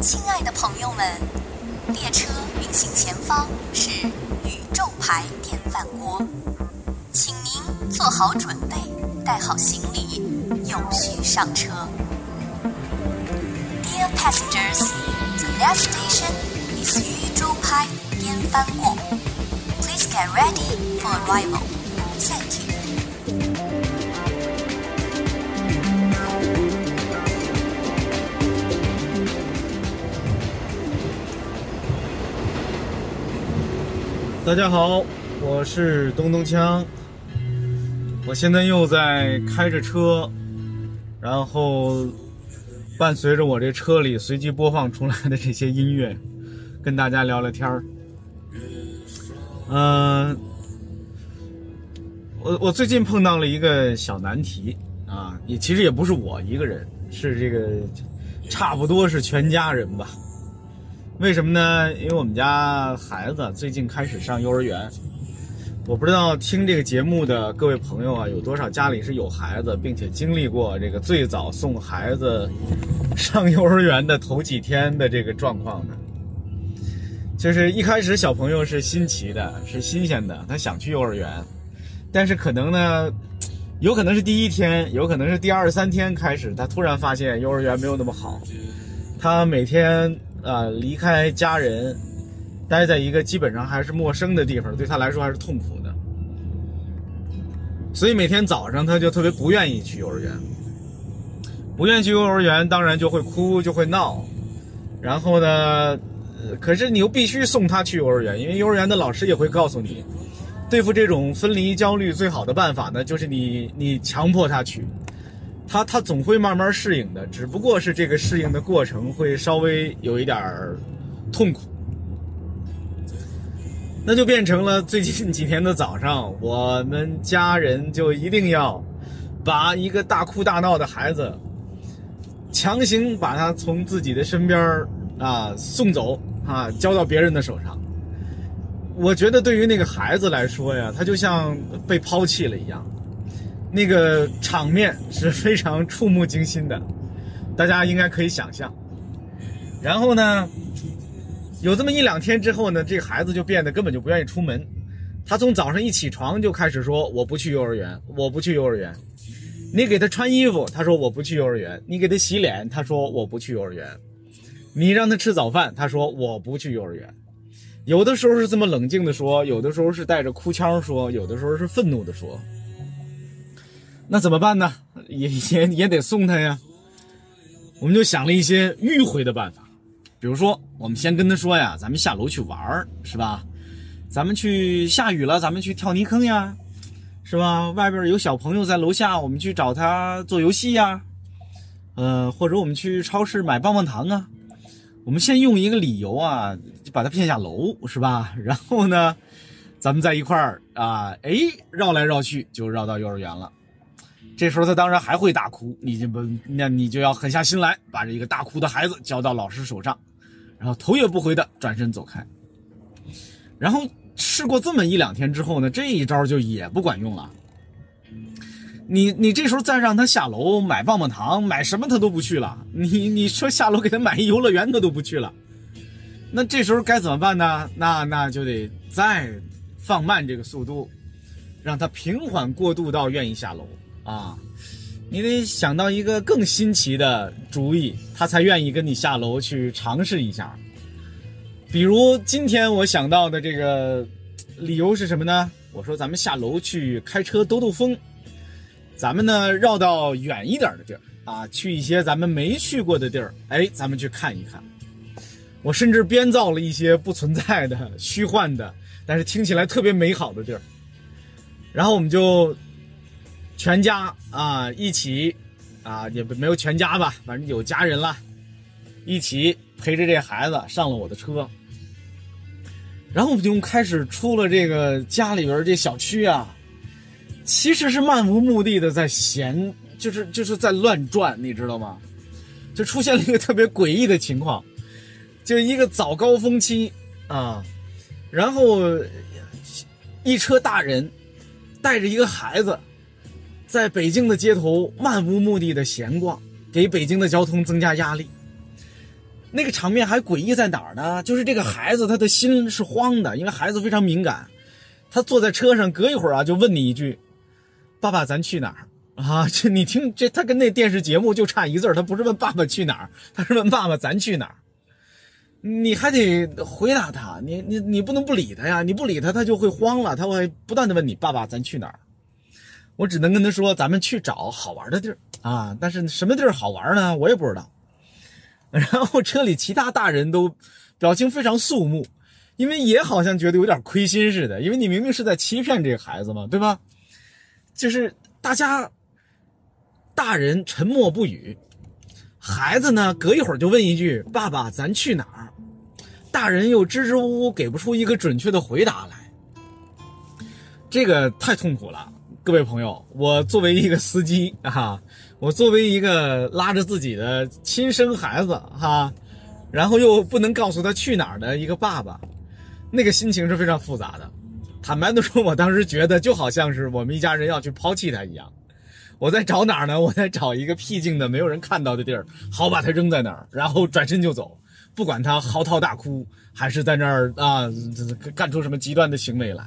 亲爱的朋友们，列车运行前方是宇宙牌电饭锅，请您做好准备，带好行李，有序上车。Dear passengers, the next station is 宇宙牌电饭锅。Please get ready for arrival. 大家好，我是东东锵。我现在又在开着车，然后伴随着我这车里随机播放出来的这些音乐，跟大家聊聊天儿。嗯、我我最近碰到了一个小难题啊，也其实也不是我一个人，是这个差不多是全家人吧。为什么呢？因为我们家孩子最近开始上幼儿园，我不知道听这个节目的各位朋友啊，有多少家里是有孩子，并且经历过这个最早送孩子上幼儿园的头几天的这个状况呢？就是一开始小朋友是新奇的，是新鲜的，他想去幼儿园，但是可能呢，有可能是第一天，有可能是第二三天开始，他突然发现幼儿园没有那么好，他每天啊、离开家人，待在一个基本上还是陌生的地方，对他来说还是痛苦的。所以每天早上他就特别不愿意去幼儿园，不愿意去幼儿园，当然就会哭，就会闹。然后呢，可是你又必须送他去幼儿园，因为幼儿园的老师也会告诉你，对付这种分离焦虑最好的办法呢，就是你你强迫他去。他他总会慢慢适应的，只不过是这个适应的过程会稍微有一点儿痛苦。那就变成了最近几天的早上，我们家人就一定要把一个大哭大闹的孩子强行把他从自己的身边啊送走啊，交到别人的手上。我觉得对于那个孩子来说呀，他就像被抛弃了一样。那个场面是非常触目惊心的，大家应该可以想象。然后呢，有这么一两天之后呢，这个孩子就变得根本就不愿意出门。他从早上一起床就开始说：“我不去幼儿园，我不去幼儿园。”你给他穿衣服，他说：“我不去幼儿园。”你给他洗脸，他说：“我不去幼儿园。”你让他吃早饭，他说：“我不去幼儿园。”有的时候是这么冷静的说，有的时候是带着哭腔说，有的时候是愤怒的说。那怎么办呢？也也也得送他呀。我们就想了一些迂回的办法，比如说，我们先跟他说呀，咱们下楼去玩儿，是吧？咱们去下雨了，咱们去跳泥坑呀，是吧？外边有小朋友在楼下，我们去找他做游戏呀。呃，或者我们去超市买棒棒糖啊。我们先用一个理由啊，就把他骗下楼，是吧？然后呢，咱们在一块儿啊，哎，绕来绕去就绕到幼儿园了。这时候他当然还会大哭，你就不，那你就要狠下心来，把这一个大哭的孩子交到老师手上，然后头也不回的转身走开。然后试过这么一两天之后呢，这一招就也不管用了。你你这时候再让他下楼买棒棒糖，买什么他都不去了。你你说下楼给他买一游乐园他都不去了。那这时候该怎么办呢？那那就得再放慢这个速度，让他平缓过渡到愿意下楼。啊，你得想到一个更新奇的主意，他才愿意跟你下楼去尝试一下。比如今天我想到的这个理由是什么呢？我说咱们下楼去开车兜兜风，咱们呢绕到远一点的地儿啊，去一些咱们没去过的地儿，哎，咱们去看一看。我甚至编造了一些不存在的、虚幻的，但是听起来特别美好的地儿，然后我们就。全家啊一起啊也没有全家吧，反正有家人了，一起陪着这孩子上了我的车，然后我们就开始出了这个家里边这小区啊，其实是漫无目的的在闲，就是就是在乱转，你知道吗？就出现了一个特别诡异的情况，就一个早高峰期啊，然后一车大人带着一个孩子。在北京的街头漫无目的的闲逛，给北京的交通增加压力。那个场面还诡异在哪儿呢？就是这个孩子他的心是慌的，因为孩子非常敏感。他坐在车上，隔一会儿啊就问你一句：“爸爸，咱去哪儿？”啊，这你听，这他跟那电视节目就差一字他不是问爸爸去哪儿，他是问爸爸咱去哪儿。你还得回答他，你你你不能不理他呀！你不理他，他就会慌了，他会不断的问你：“爸爸，咱去哪儿？”我只能跟他说：“咱们去找好玩的地儿啊！”但是什么地儿好玩呢？我也不知道。然后车里其他大人都表情非常肃穆。因为也好像觉得有点亏心似的，因为你明明是在欺骗这个孩子嘛，对吧？就是大家大人沉默不语，孩子呢隔一会儿就问一句：“爸爸，咱去哪儿？”大人又支支吾吾给不出一个准确的回答来，这个太痛苦了。各位朋友，我作为一个司机啊，我作为一个拉着自己的亲生孩子哈，然后又不能告诉他去哪儿的一个爸爸。那个心情是非常复杂的，坦白的说，我当时觉得就好像是我们一家人要去抛弃他一样。我在找哪儿呢？我在找一个僻静的、没有人看到的地儿，好把他扔在那儿，然后转身就走，不管他嚎啕大哭，还是在那儿啊干出什么极端的行为来。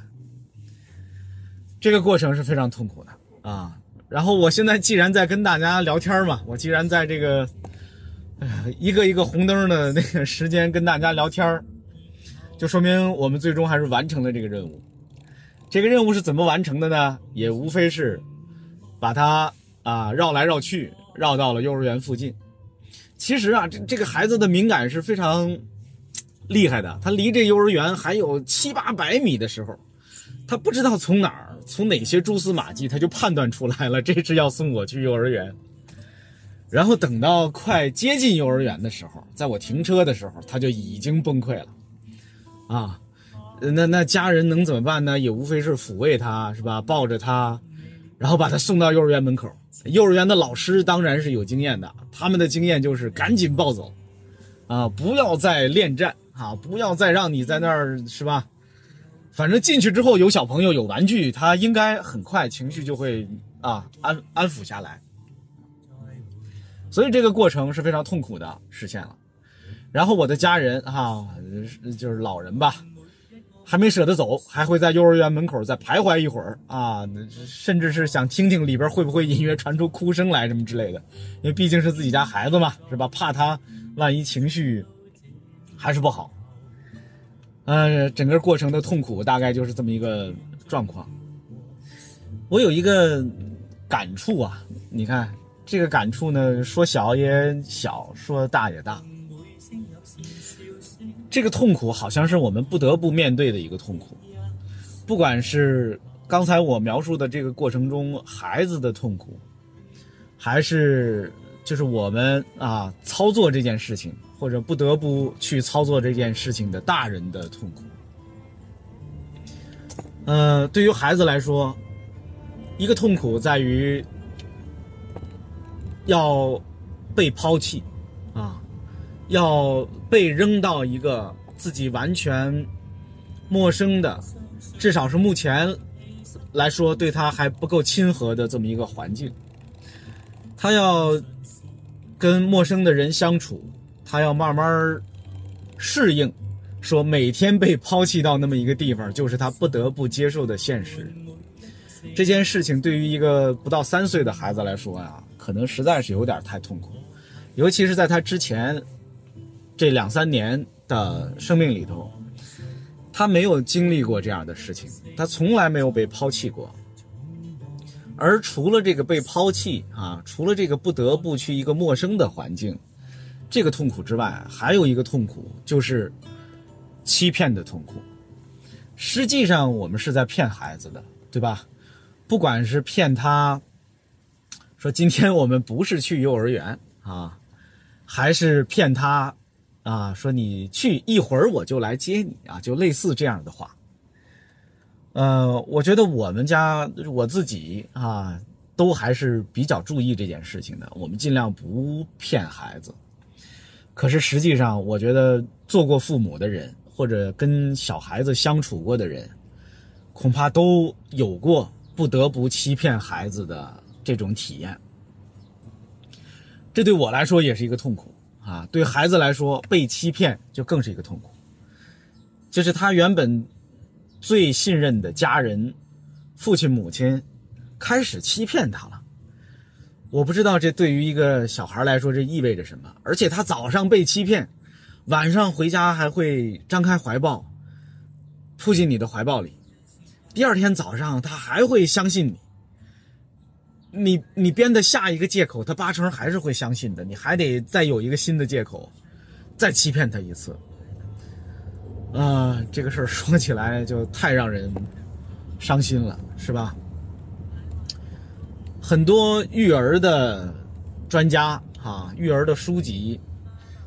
这个过程是非常痛苦的啊。然后我现在既然在跟大家聊天嘛，我既然在这个一个一个红灯的那个时间跟大家聊天就说明我们最终还是完成了这个任务。这个任务是怎么完成的呢？也无非是把他啊绕来绕去，绕到了幼儿园附近。其实啊，这这个孩子的敏感是非常厉害的。他离这幼儿园还有七八百米的时候，他不知道从哪儿，从哪些蛛丝马迹，他就判断出来了，这是要送我去幼儿园。然后等到快接近幼儿园的时候，在我停车的时候，他就已经崩溃了。啊，那那家人能怎么办呢？也无非是抚慰他，是吧？抱着他，然后把他送到幼儿园门口。幼儿园的老师当然是有经验的，他们的经验就是赶紧抱走，啊，不要再恋战啊，不要再让你在那儿，是吧？反正进去之后有小朋友有玩具，他应该很快情绪就会啊安安抚下来。所以这个过程是非常痛苦的，实现了。然后我的家人哈，就是老人吧，还没舍得走，还会在幼儿园门口再徘徊一会儿啊，甚至是想听听里边会不会隐约传出哭声来什么之类的，因为毕竟是自己家孩子嘛，是吧？怕他万一情绪还是不好，呃，整个过程的痛苦大概就是这么一个状况。我有一个感触啊，你看这个感触呢，说小也小，说大也大。这个痛苦好像是我们不得不面对的一个痛苦，不管是刚才我描述的这个过程中孩子的痛苦，还是就是我们啊操作这件事情或者不得不去操作这件事情的大人的痛苦。呃，对于孩子来说，一个痛苦在于要被抛弃啊。要被扔到一个自己完全陌生的，至少是目前来说对他还不够亲和的这么一个环境。他要跟陌生的人相处，他要慢慢适应，说每天被抛弃到那么一个地方，就是他不得不接受的现实。这件事情对于一个不到三岁的孩子来说呀，可能实在是有点太痛苦，尤其是在他之前。这两三年的生命里头，他没有经历过这样的事情，他从来没有被抛弃过。而除了这个被抛弃啊，除了这个不得不去一个陌生的环境，这个痛苦之外，还有一个痛苦就是欺骗的痛苦。实际上，我们是在骗孩子的，对吧？不管是骗他，说今天我们不是去幼儿园啊，还是骗他。啊，说你去一会儿我就来接你啊，就类似这样的话。呃，我觉得我们家我自己啊，都还是比较注意这件事情的。我们尽量不骗孩子。可是实际上，我觉得做过父母的人，或者跟小孩子相处过的人，恐怕都有过不得不欺骗孩子的这种体验。这对我来说也是一个痛苦。啊，对孩子来说，被欺骗就更是一个痛苦。就是他原本最信任的家人，父亲母亲，开始欺骗他了。我不知道这对于一个小孩来说这意味着什么。而且他早上被欺骗，晚上回家还会张开怀抱，扑进你的怀抱里。第二天早上他还会相信你。你你编的下一个借口，他八成还是会相信的。你还得再有一个新的借口，再欺骗他一次。啊，这个事儿说起来就太让人伤心了，是吧？很多育儿的专家哈，育儿的书籍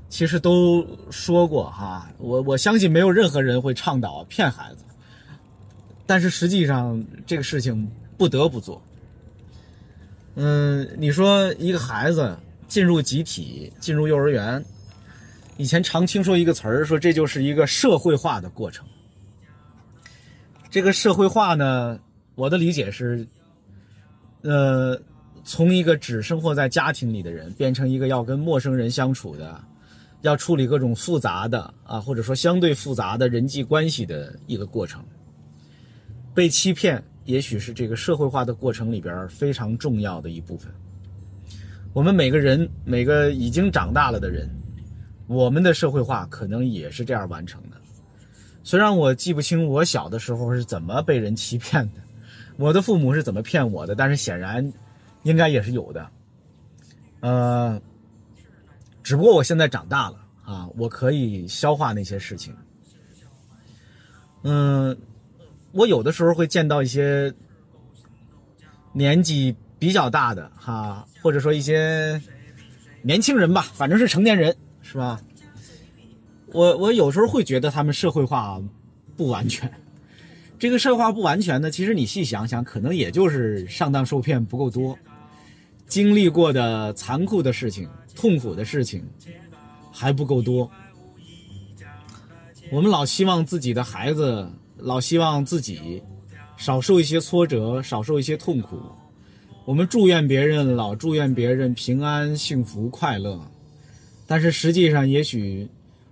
其实都说过哈。我我相信没有任何人会倡导骗孩子，但是实际上这个事情不得不做。嗯，你说一个孩子进入集体，进入幼儿园，以前常听说一个词儿，说这就是一个社会化的过程。这个社会化呢，我的理解是，呃，从一个只生活在家庭里的人，变成一个要跟陌生人相处的，要处理各种复杂的啊，或者说相对复杂的人际关系的一个过程。被欺骗。也许是这个社会化的过程里边非常重要的一部分。我们每个人，每个已经长大了的人，我们的社会化可能也是这样完成的。虽然我记不清我小的时候是怎么被人欺骗的，我的父母是怎么骗我的，但是显然应该也是有的。呃，只不过我现在长大了啊，我可以消化那些事情。嗯。我有的时候会见到一些年纪比较大的哈，或者说一些年轻人吧，反正是成年人，是吧？我我有时候会觉得他们社会化不完全。这个社会化不完全呢，其实你细想想，可能也就是上当受骗不够多，经历过的残酷的事情、痛苦的事情还不够多。我们老希望自己的孩子。老希望自己少受一些挫折，少受一些痛苦。我们祝愿别人，老祝愿别人平安、幸福、快乐。但是实际上，也许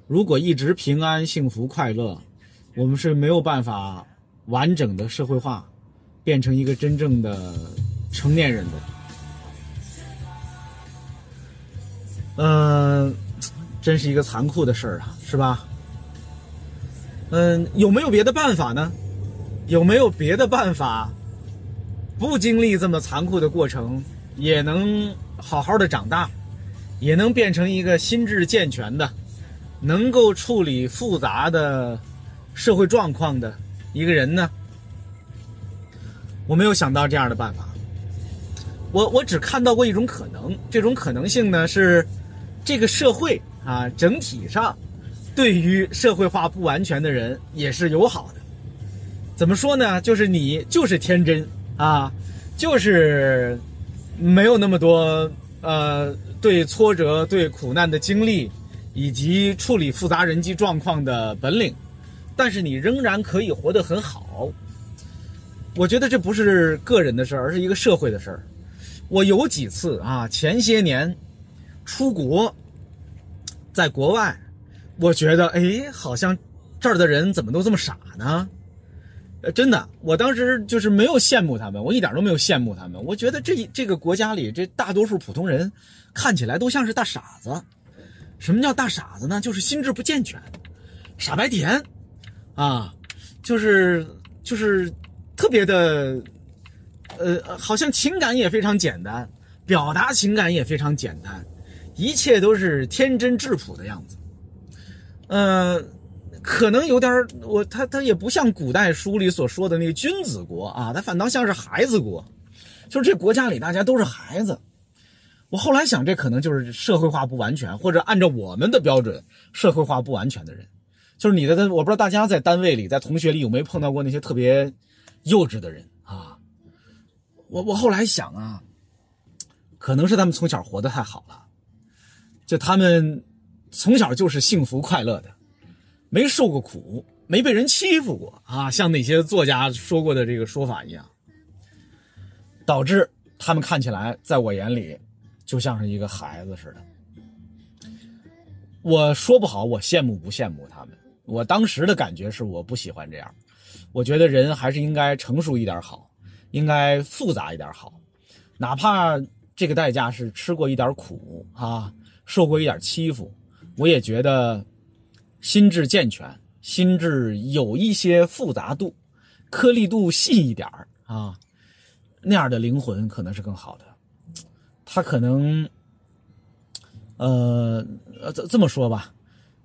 如果一直平安、幸福、快乐，我们是没有办法完整的社会化，变成一个真正的成年人的。嗯，真是一个残酷的事儿啊，是吧？嗯，有没有别的办法呢？有没有别的办法，不经历这么残酷的过程，也能好好的长大，也能变成一个心智健全的，能够处理复杂的社会状况的一个人呢？我没有想到这样的办法。我我只看到过一种可能，这种可能性呢是，这个社会啊整体上。对于社会化不完全的人也是友好的，怎么说呢？就是你就是天真啊，就是没有那么多呃对挫折、对苦难的经历，以及处理复杂人际状况的本领，但是你仍然可以活得很好。我觉得这不是个人的事儿，而是一个社会的事儿。我有几次啊，前些年出国，在国外。我觉得，哎，好像这儿的人怎么都这么傻呢？呃，真的，我当时就是没有羡慕他们，我一点都没有羡慕他们。我觉得这这个国家里，这大多数普通人看起来都像是大傻子。什么叫大傻子呢？就是心智不健全，傻白甜，啊，就是就是特别的，呃，好像情感也非常简单，表达情感也非常简单，一切都是天真质朴的样子。呃，可能有点我他他也不像古代书里所说的那个君子国啊，他反倒像是孩子国，就是这国家里大家都是孩子。我后来想，这可能就是社会化不完全，或者按照我们的标准社会化不完全的人，就是你的。我不知道大家在单位里、在同学里有没有碰到过那些特别幼稚的人啊？我我后来想啊，可能是他们从小活得太好了，就他们。从小就是幸福快乐的，没受过苦，没被人欺负过啊，像那些作家说过的这个说法一样，导致他们看起来在我眼里就像是一个孩子似的。我说不好，我羡慕不羡慕他们？我当时的感觉是我不喜欢这样，我觉得人还是应该成熟一点好，应该复杂一点好，哪怕这个代价是吃过一点苦啊，受过一点欺负，我也觉得心智健全，心智有一些复杂度，颗粒度细一点啊，那样的灵魂可能是更好的，他可能。呃呃，这这么说吧，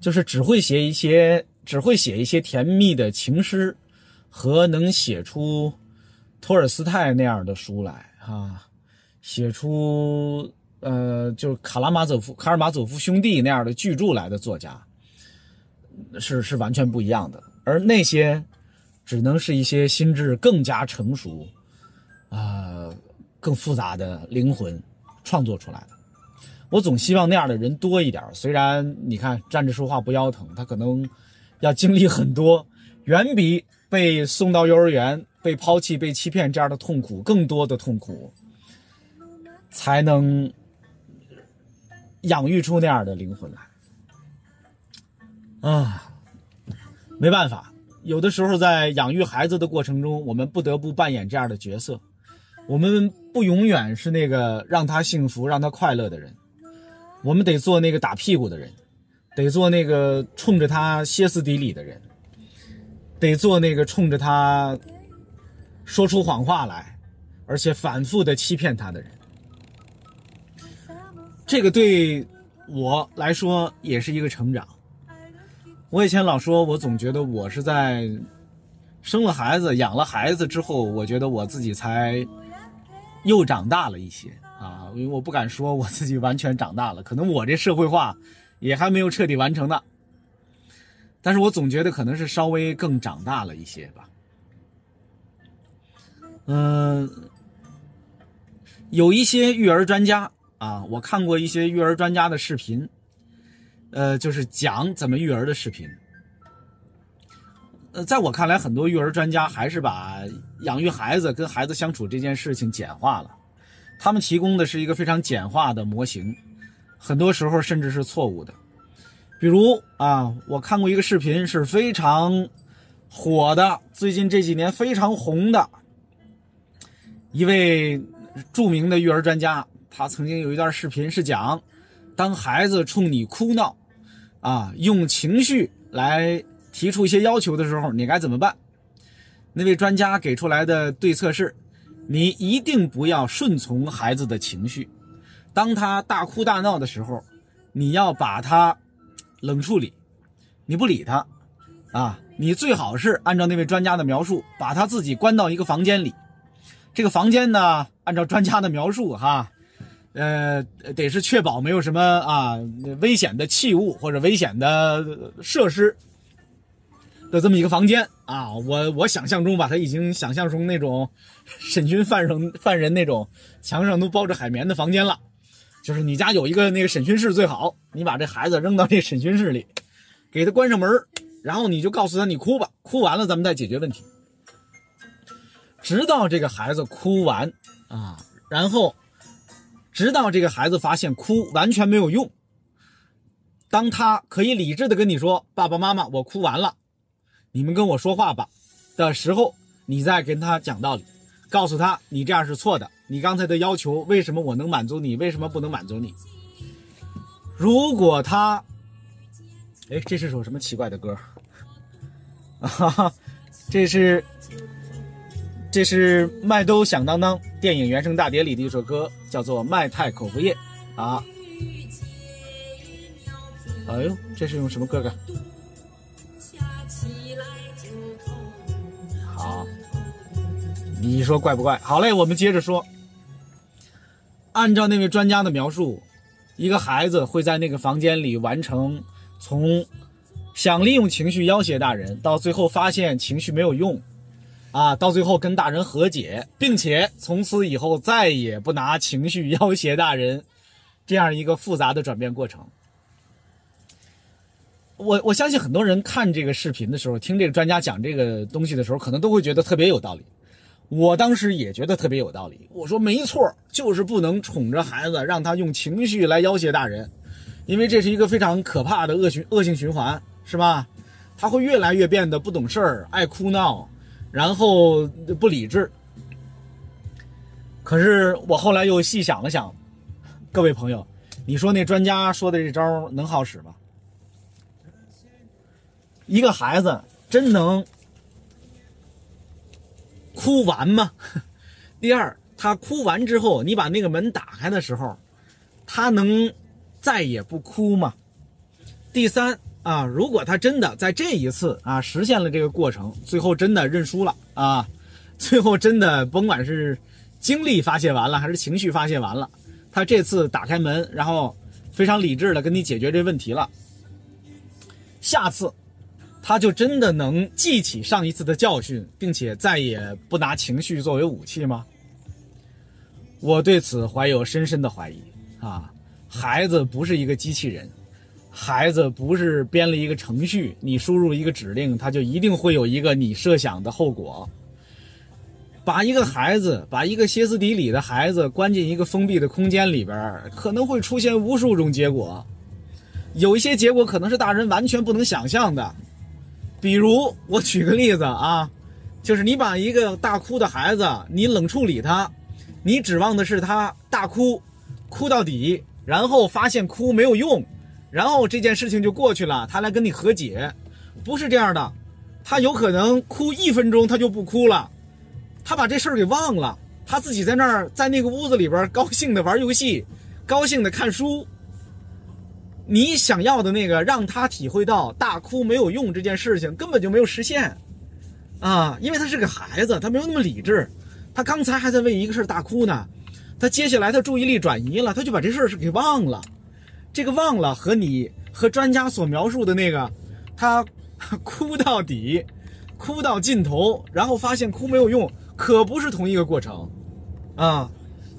就是只会写一些，只会写一些甜蜜的情诗，和能写出托尔斯泰那样的书来啊，写出呃，就是卡拉马佐夫、卡尔马佐夫兄弟那样的巨著来的作家，是是完全不一样的。而那些只能是一些心智更加成熟啊、更复杂的灵魂创作出来的。我总希望那样的人多一点。虽然你看站着说话不腰疼，他可能要经历很多，远比被送到幼儿园、被抛弃、被欺骗这样的痛苦更多的痛苦，才能养育出那样的灵魂来。啊，没办法，有的时候在养育孩子的过程中，我们不得不扮演这样的角色。我们不永远是那个让他幸福、让他快乐的人。我们得做那个打屁股的人，得做那个冲着他歇斯底里的人，得做那个冲着他说出谎话来，而且反复的欺骗他的人。这个对我来说也是一个成长。我以前老说，我总觉得我是在生了孩子、养了孩子之后，我觉得我自己才又长大了一些。啊，因为我不敢说我自己完全长大了，可能我这社会化也还没有彻底完成呢。但是我总觉得可能是稍微更长大了一些吧。嗯，有一些育儿专家啊，我看过一些育儿专家的视频，呃，就是讲怎么育儿的视频。呃，在我看来，很多育儿专家还是把养育孩子、跟孩子相处这件事情简化了。他们提供的是一个非常简化的模型，很多时候甚至是错误的。比如啊，我看过一个视频，是非常火的，最近这几年非常红的一位著名的育儿专家。他曾经有一段视频是讲，当孩子冲你哭闹，啊，用情绪来提出一些要求的时候，你该怎么办？那位专家给出来的对策是。你一定不要顺从孩子的情绪，当他大哭大闹的时候，你要把他冷处理，你不理他，啊，你最好是按照那位专家的描述，把他自己关到一个房间里，这个房间呢，按照专家的描述哈，呃，得是确保没有什么啊危险的器物或者危险的设施。的这么一个房间啊，我我想象中把他已经想象成那种 审讯犯人犯人那种墙上都包着海绵的房间了，就是你家有一个那个审讯室最好，你把这孩子扔到这审讯室里，给他关上门，然后你就告诉他你哭吧，哭完了咱们再解决问题，直到这个孩子哭完啊，然后直到这个孩子发现哭完全没有用，当他可以理智的跟你说爸爸妈妈我哭完了。你们跟我说话吧的时候，你再跟他讲道理，告诉他你这样是错的。你刚才的要求为什么我能满足你，为什么不能满足你？如果他，哎，这是首什么奇怪的歌？哈哈，这是这是麦兜响当当电影原声大碟里的一首歌，叫做《麦太口服液》啊。哎呦，这是用什么歌的？你说怪不怪？好嘞，我们接着说。按照那位专家的描述，一个孩子会在那个房间里完成从想利用情绪要挟大人，到最后发现情绪没有用，啊，到最后跟大人和解，并且从此以后再也不拿情绪要挟大人，这样一个复杂的转变过程。我我相信很多人看这个视频的时候，听这个专家讲这个东西的时候，可能都会觉得特别有道理。我当时也觉得特别有道理。我说没错，就是不能宠着孩子，让他用情绪来要挟大人。因为这是一个非常可怕的恶循恶性循环，是吧？他会越来越变得不懂事儿，爱哭闹，然后不理智。可是我后来又细想了想，各位朋友，你说那专家说的这招能好使吗？一个孩子真能哭完吗？第二，他哭完之后，你把那个门打开的时候，他能再也不哭吗？第三啊，如果他真的在这一次啊实现了这个过程，最后真的认输了啊，最后真的甭管是精力发泄完了，还是情绪发泄完了，他这次打开门，然后非常理智的跟你解决这问题了，下次。他就真的能记起上一次的教训，并且再也不拿情绪作为武器吗？我对此怀有深深的怀疑啊！孩子不是一个机器人，孩子不是编了一个程序，你输入一个指令，他就一定会有一个你设想的后果。把一个孩子，把一个歇斯底里的孩子关进一个封闭的空间里边，可能会出现无数种结果，有一些结果可能是大人完全不能想象的。比如我举个例子啊，就是你把一个大哭的孩子，你冷处理他，你指望的是他大哭，哭到底，然后发现哭没有用，然后这件事情就过去了，他来跟你和解，不是这样的，他有可能哭一分钟他就不哭了，他把这事儿给忘了，他自己在那儿在那个屋子里边高兴的玩游戏，高兴的看书。你想要的那个，让他体会到大哭没有用这件事情根本就没有实现，啊，因为他是个孩子，他没有那么理智，他刚才还在为一个事儿大哭呢，他接下来他注意力转移了，他就把这事儿是给忘了，这个忘了和你和专家所描述的那个，他哭到底，哭到尽头，然后发现哭没有用，可不是同一个过程，啊，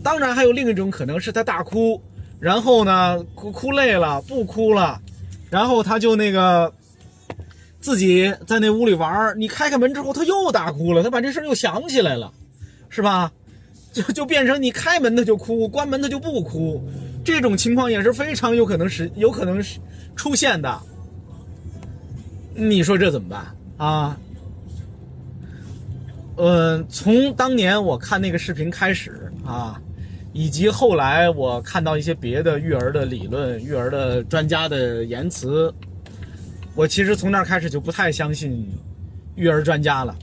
当然还有另一种可能是他大哭。然后呢，哭哭累了，不哭了，然后他就那个自己在那屋里玩你开开门之后，他又大哭了，他把这事又想起来了，是吧？就就变成你开门他就哭，关门他就不哭，这种情况也是非常有可能是有可能是出现的。你说这怎么办啊？嗯，从当年我看那个视频开始啊。以及后来我看到一些别的育儿的理论、育儿的专家的言辞，我其实从那儿开始就不太相信育儿专家了。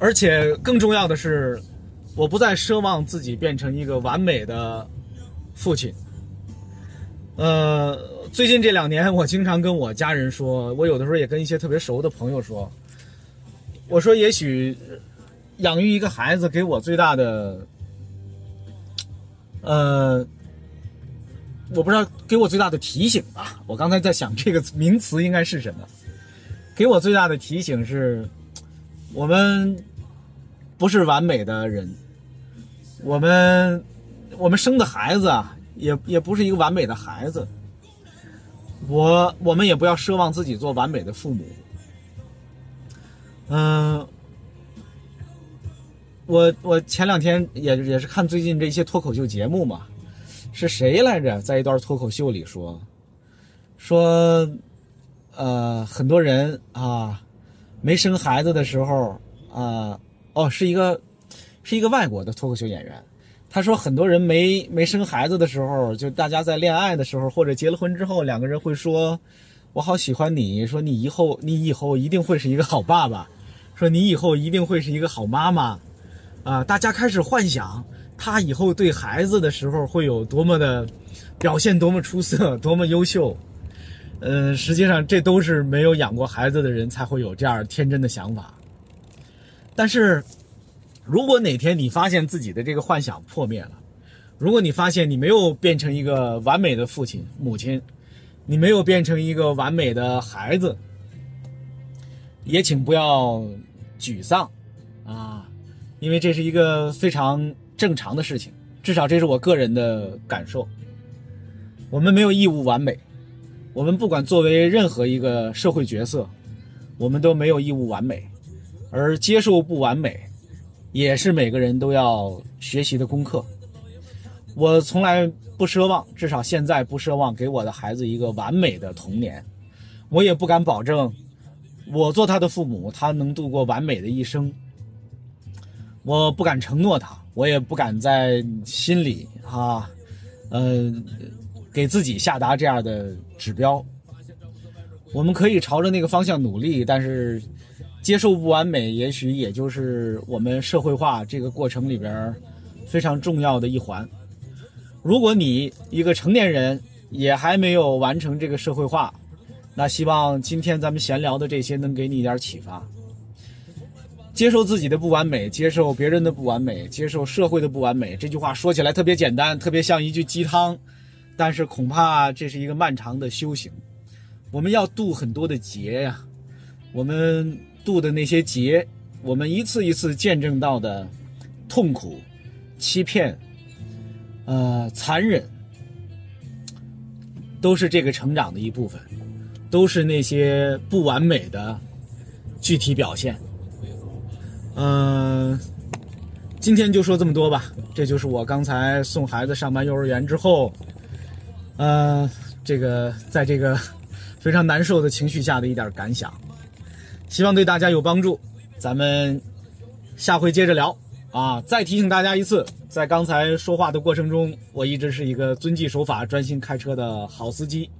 而且更重要的是，我不再奢望自己变成一个完美的父亲。呃，最近这两年，我经常跟我家人说，我有的时候也跟一些特别熟的朋友说，我说也许养育一个孩子给我最大的。呃，我不知道给我最大的提醒啊！我刚才在想这个名词应该是什么？给我最大的提醒是，我们不是完美的人，我们我们生的孩子啊，也也不是一个完美的孩子。我我们也不要奢望自己做完美的父母。嗯。我我前两天也也是看最近这些脱口秀节目嘛，是谁来着？在一段脱口秀里说，说，呃，很多人啊，没生孩子的时候啊，哦，是一个是一个外国的脱口秀演员，他说很多人没没生孩子的时候，就大家在恋爱的时候或者结了婚之后，两个人会说，我好喜欢你，说你以后你以后一定会是一个好爸爸，说你以后一定会是一个好妈妈。啊，大家开始幻想他以后对孩子的时候会有多么的表现，多么出色，多么优秀。嗯，实际上这都是没有养过孩子的人才会有这样天真的想法。但是，如果哪天你发现自己的这个幻想破灭了，如果你发现你没有变成一个完美的父亲、母亲，你没有变成一个完美的孩子，也请不要沮丧。因为这是一个非常正常的事情，至少这是我个人的感受。我们没有义务完美，我们不管作为任何一个社会角色，我们都没有义务完美，而接受不完美，也是每个人都要学习的功课。我从来不奢望，至少现在不奢望给我的孩子一个完美的童年。我也不敢保证，我做他的父母，他能度过完美的一生。我不敢承诺他，我也不敢在心里啊，呃，给自己下达这样的指标。我们可以朝着那个方向努力，但是接受不完美，也许也就是我们社会化这个过程里边非常重要的一环。如果你一个成年人也还没有完成这个社会化，那希望今天咱们闲聊的这些能给你一点启发。接受自己的不完美，接受别人的不完美，接受社会的不完美。这句话说起来特别简单，特别像一句鸡汤，但是恐怕这是一个漫长的修行。我们要渡很多的劫呀，我们渡的那些劫，我们一次一次见证到的痛苦、欺骗、呃残忍，都是这个成长的一部分，都是那些不完美的具体表现。嗯，今天就说这么多吧。这就是我刚才送孩子上班幼儿园之后，呃，这个在这个非常难受的情绪下的一点感想，希望对大家有帮助。咱们下回接着聊啊！再提醒大家一次，在刚才说话的过程中，我一直是一个遵纪守法、专心开车的好司机。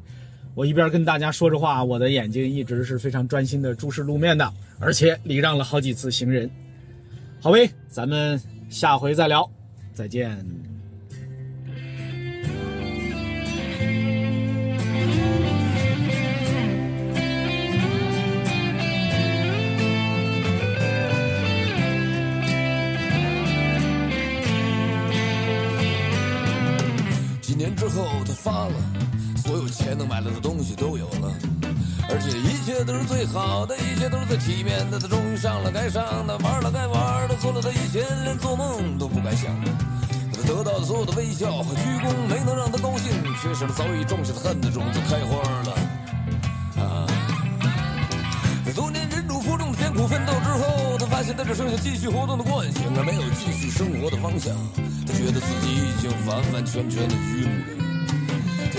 我一边跟大家说着话，我的眼睛一直是非常专心的注视路面的，而且礼让了好几次行人。好呗，咱们下回再聊，再见。几年之后，他发了，所有钱能买来的东西都有了。而且一切都是最好的，一切都是最体面的。他终于上了该上的，玩了该玩的，做了他以前连做梦都不敢想的。他得到的所有的微笑和鞠躬，没能让他高兴，却使他早已种下的恨的种子开花了。啊！多年忍辱负重的艰苦奋斗之后，他发现他只剩下继续活动的惯性，而没有继续生活的方向。他觉得自己已经完完全全的晕了。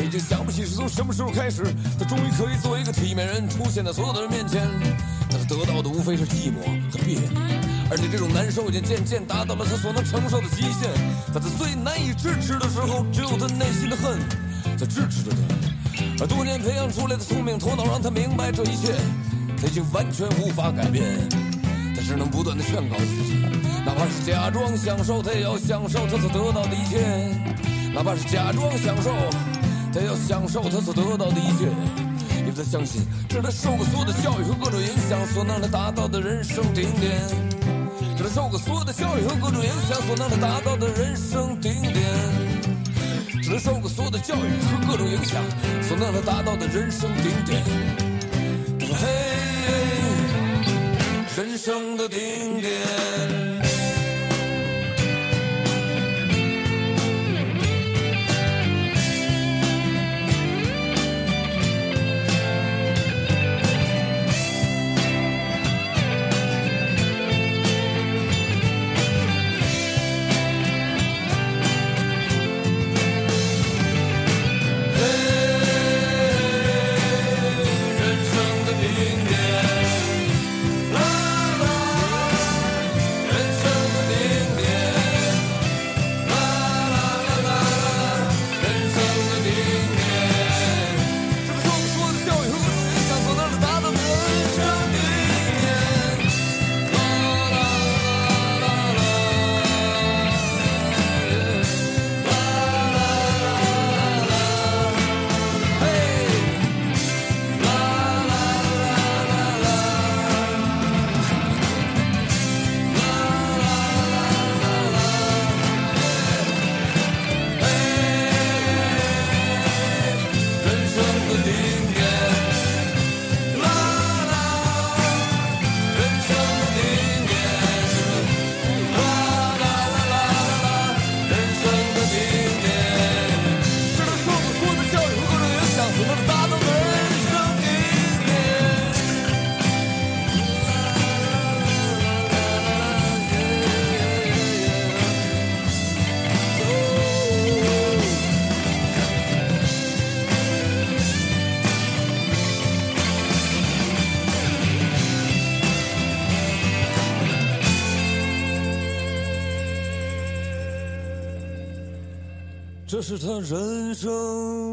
已经想不起是从什么时候开始，他终于可以作为一个体面人出现在所有的人面前。但他得到的无非是寂寞和别扭，而且这种难受已经渐渐达到了他所能承受的极限。在他最难以支持的时候，只有他内心的恨在支持着他。而多年培养出来的聪明头脑让他明白这一切，他已经完全无法改变。他只能不断的劝告自己，哪怕是假装享受，他也要享受他所得到的一切；哪怕是假装享受。他要享受他所得到的一切，因为他相信这是他受过所有的教育和各种影响所能让他达到的人生顶点。这是他受过所有的教育和各种影响所能让他达到的人生顶点。这是他受过所有的教育和各种影响所能让他达到的人生顶点。嘿，人生的顶点。他人生。